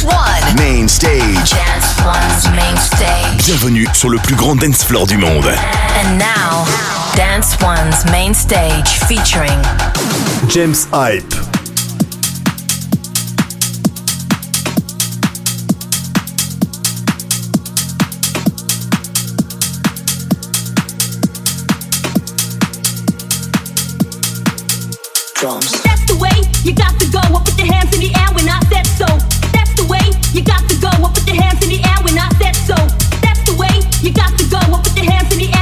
One. Main stage. Dance One's main stage. Bienvenue sur le plus grand dance floor du monde. And now, Dance One's main stage featuring James Hype. Drums. That's the way you got to go. Up with your hands in the air when I said. hands in the air.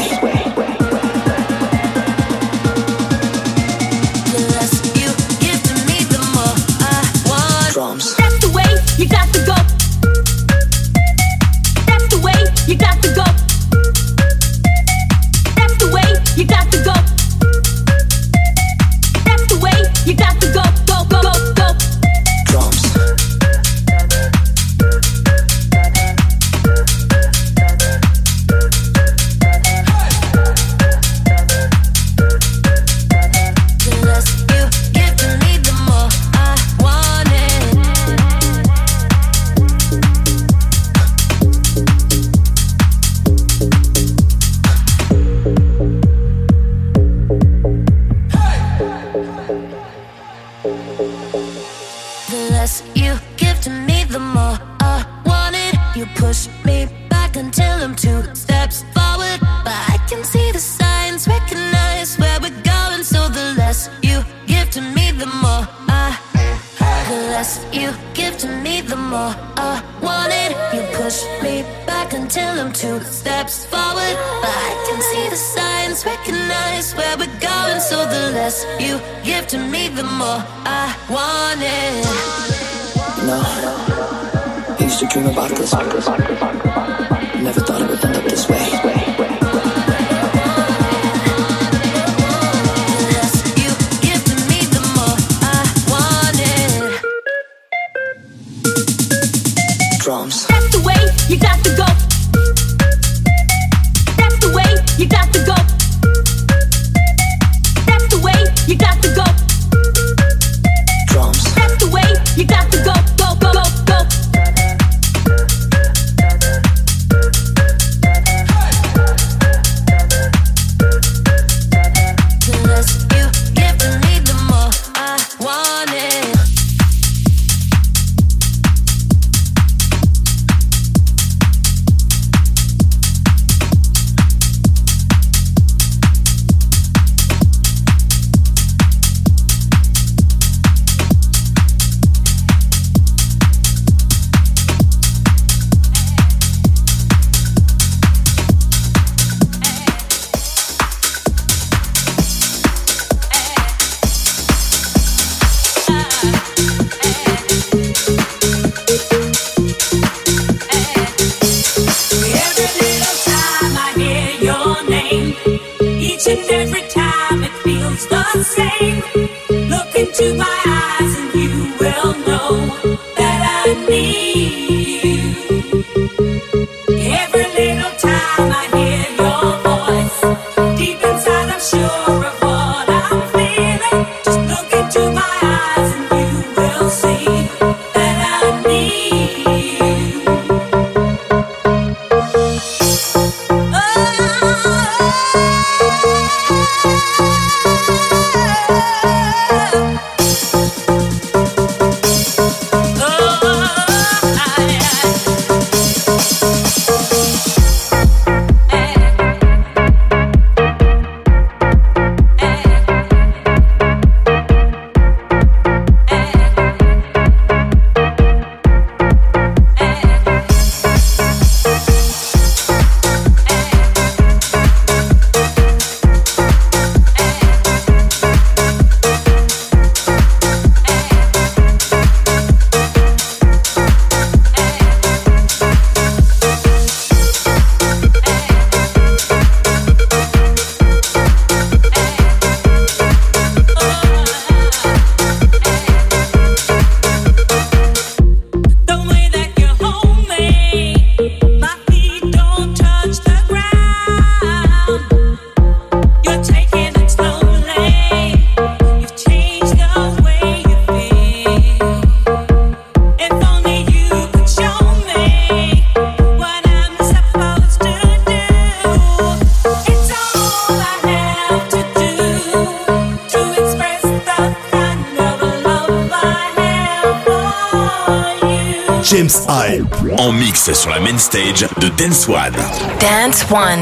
stage de Dance One. Dance One.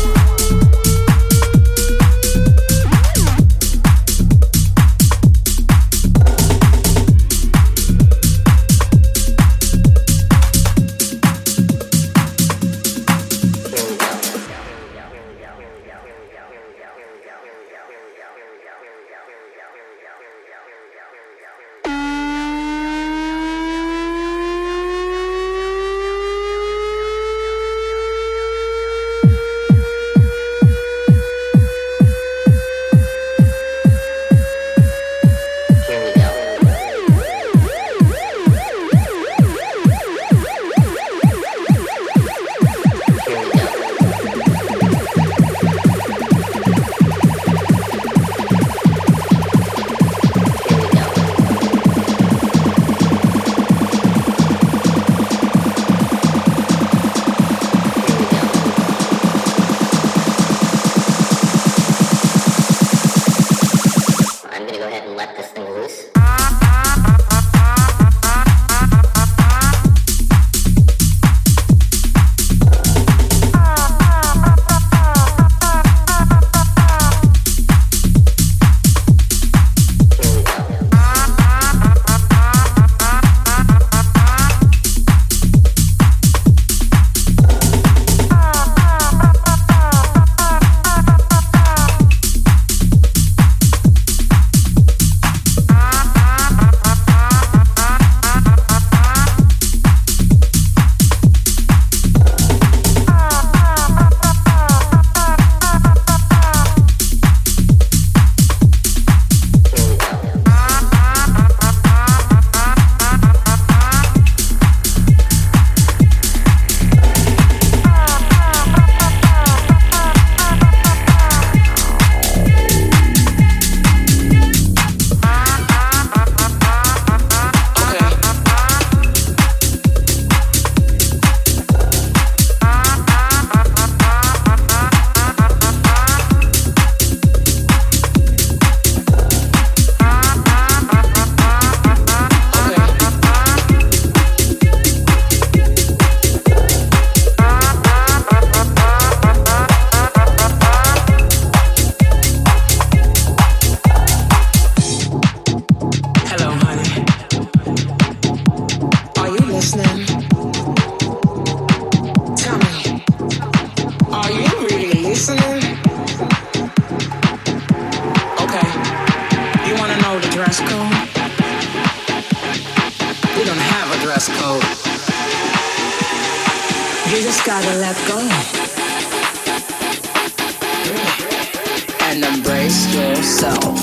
Yourself.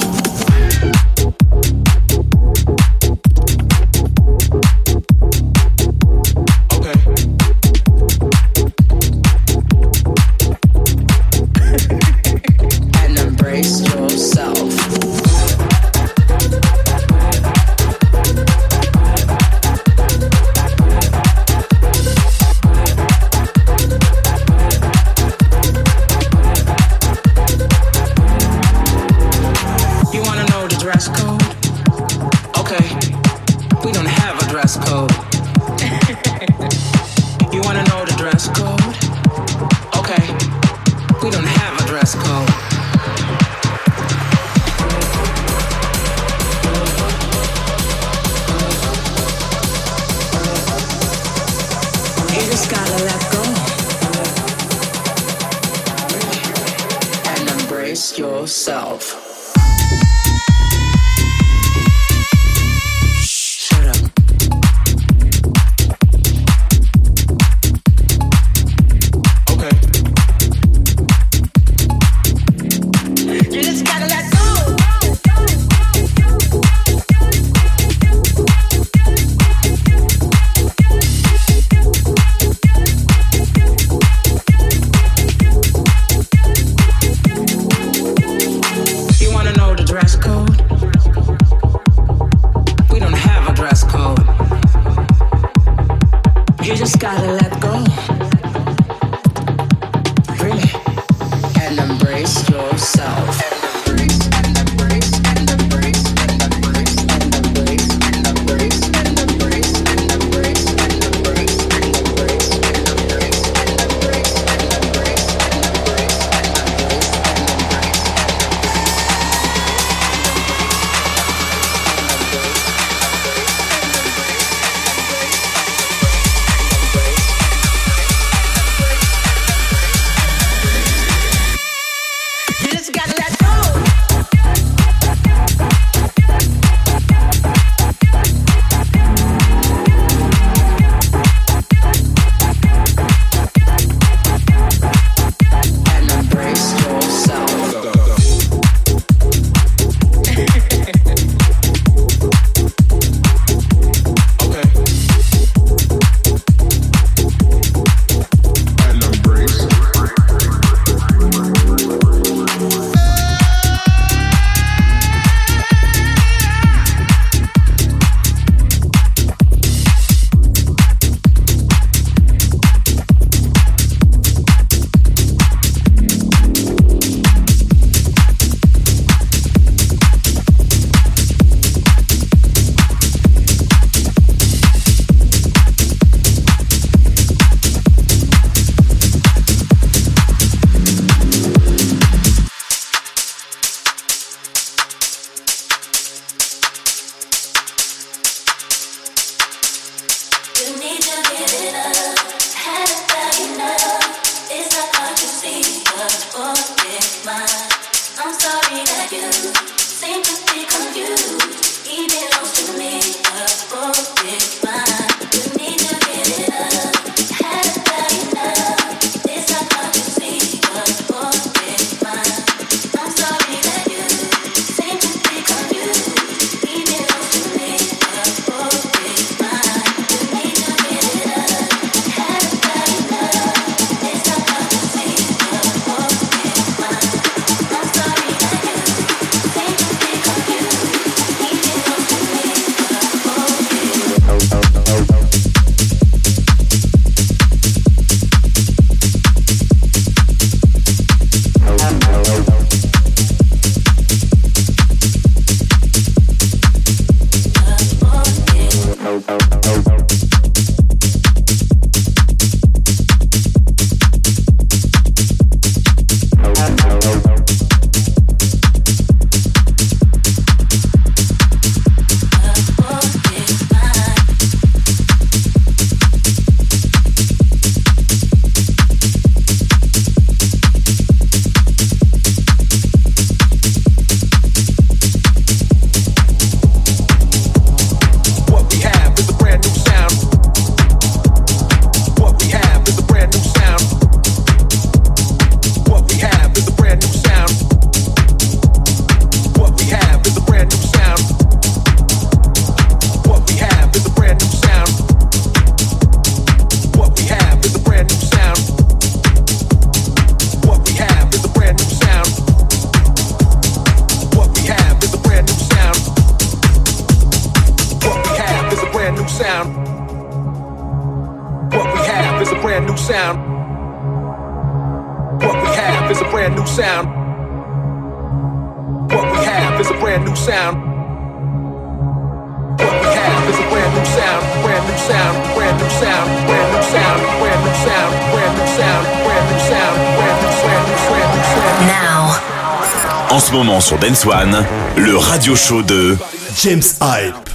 En ce moment sur Dance One, le radio show de James Hype.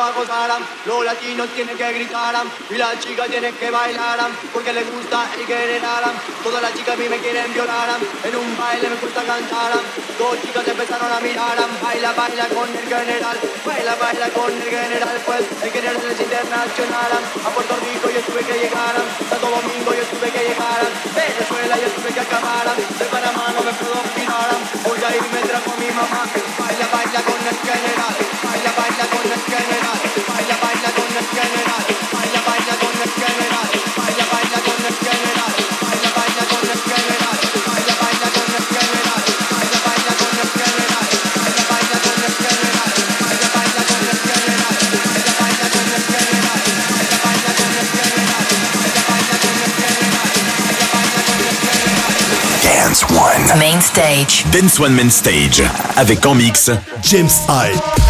Los latinos tienen que gritar y las chicas tienen que bailar porque les gusta y quieren Todas las chicas a mí me quieren violar. En un baile me gusta cantar. Dos chicas empezaron a mirar. Baila, baila con el general. Baila, baila con el general. Pues el general es internacional. A Puerto Rico yo tuve que llegar. Santo Domingo yo tuve que llegar. Venezuela yo tuve que acabar. De Panamá no me puedo opinar. Voy a irme trajo mi mamá. Baila, baila con el general. Dance One Main Stage. Dance One Main Stage avec en mix James Hype.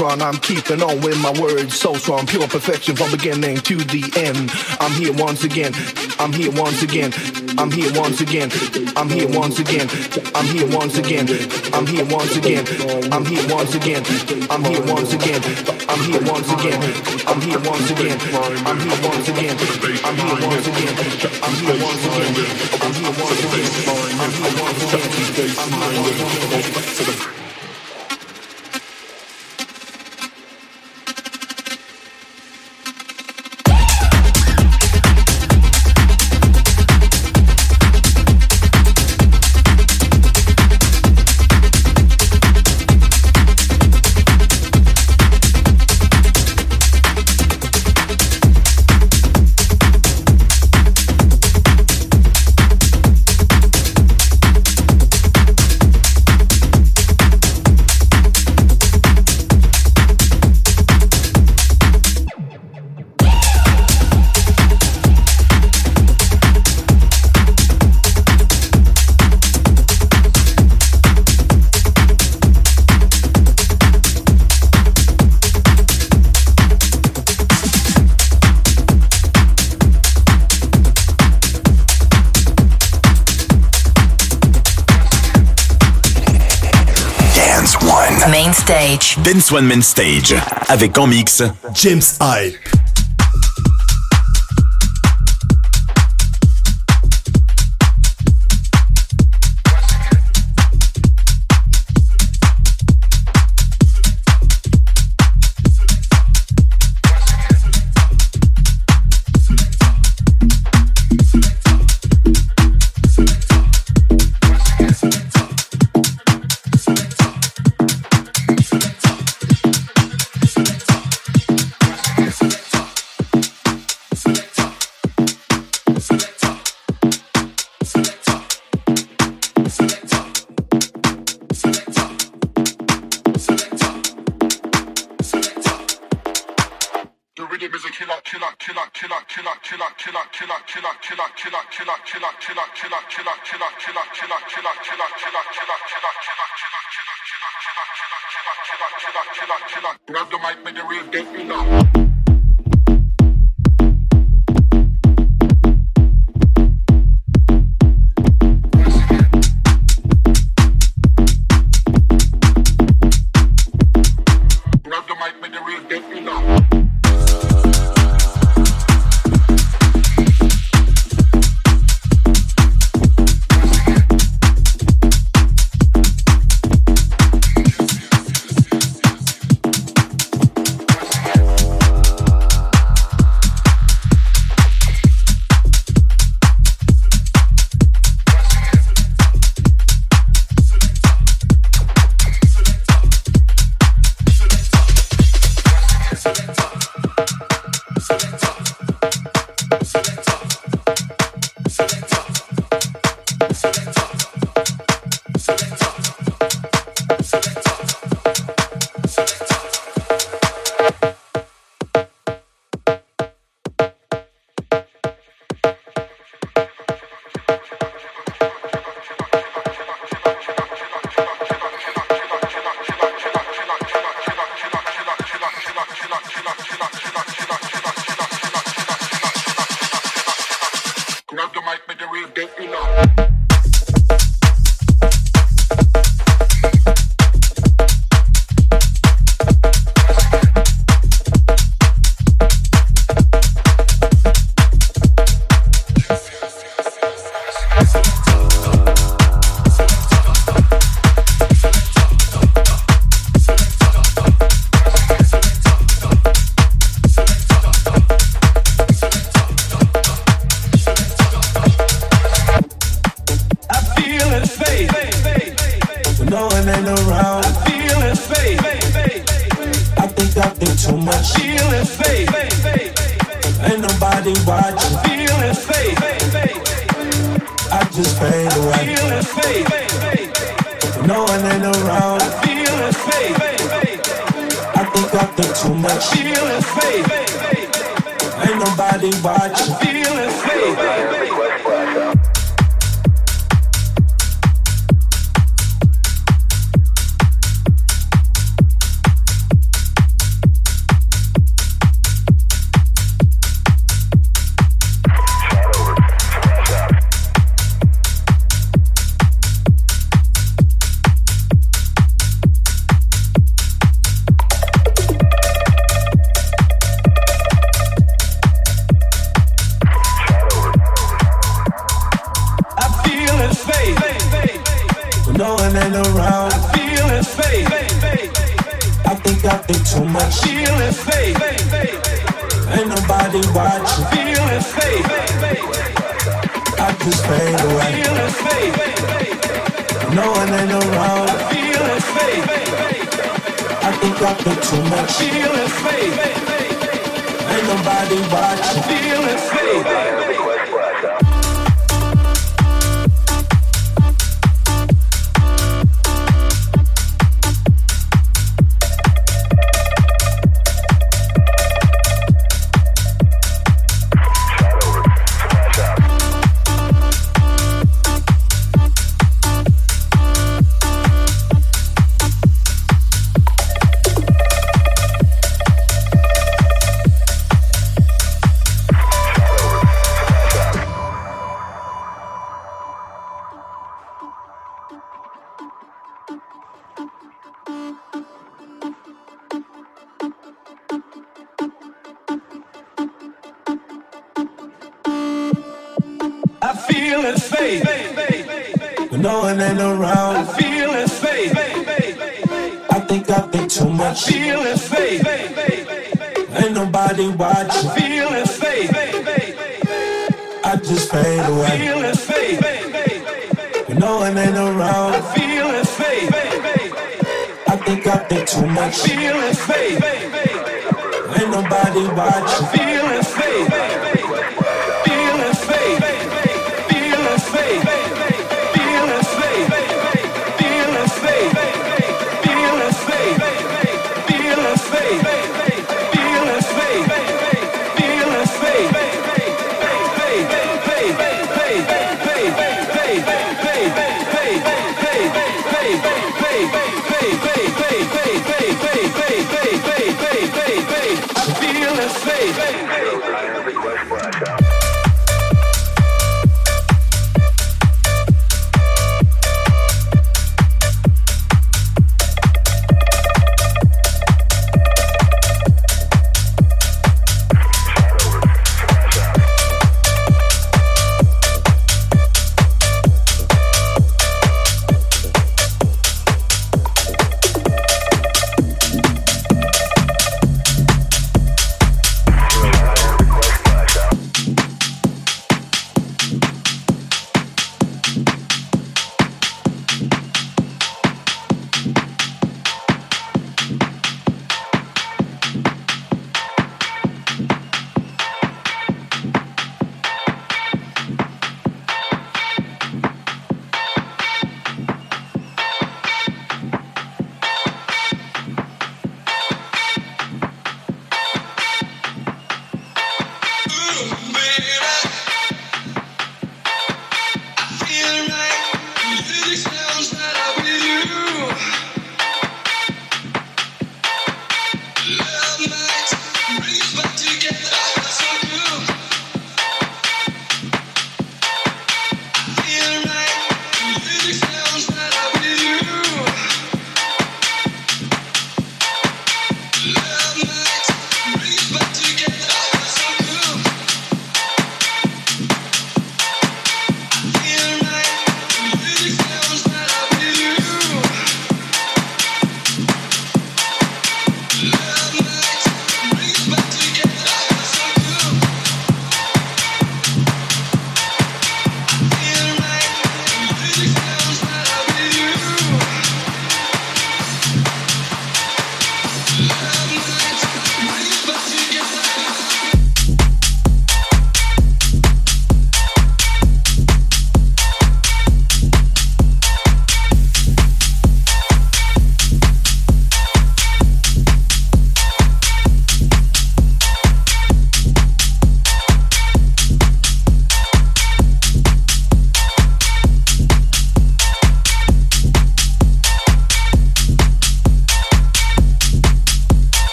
I'm keeping on with my words so strong, pure perfection from beginning to the end. I'm here once again. I'm here once again. I'm here once again. I'm here once again. I'm here once again. I'm here once again. I'm here once again. I'm here once again. I'm here once again. I'm here once again. I'm here once again. I'm here once again. I'm here once again. I'm here once again. I'm here once again. I'm here once again. Dance One Main Stage. Avec en mix James Hype. Grab the mic, make the real date me now. Around. I feeling safe. I think I think too much. I feeling safe. Ain't nobody watching. I feeling safe. I just fade away. I feeling safe. When no one ain't around. I feeling safe. I think I think too much. I feeling safe. Ain't nobody watching. I feeling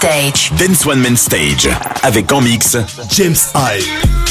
safe. Dance One Man Stage avec en mix James Hype.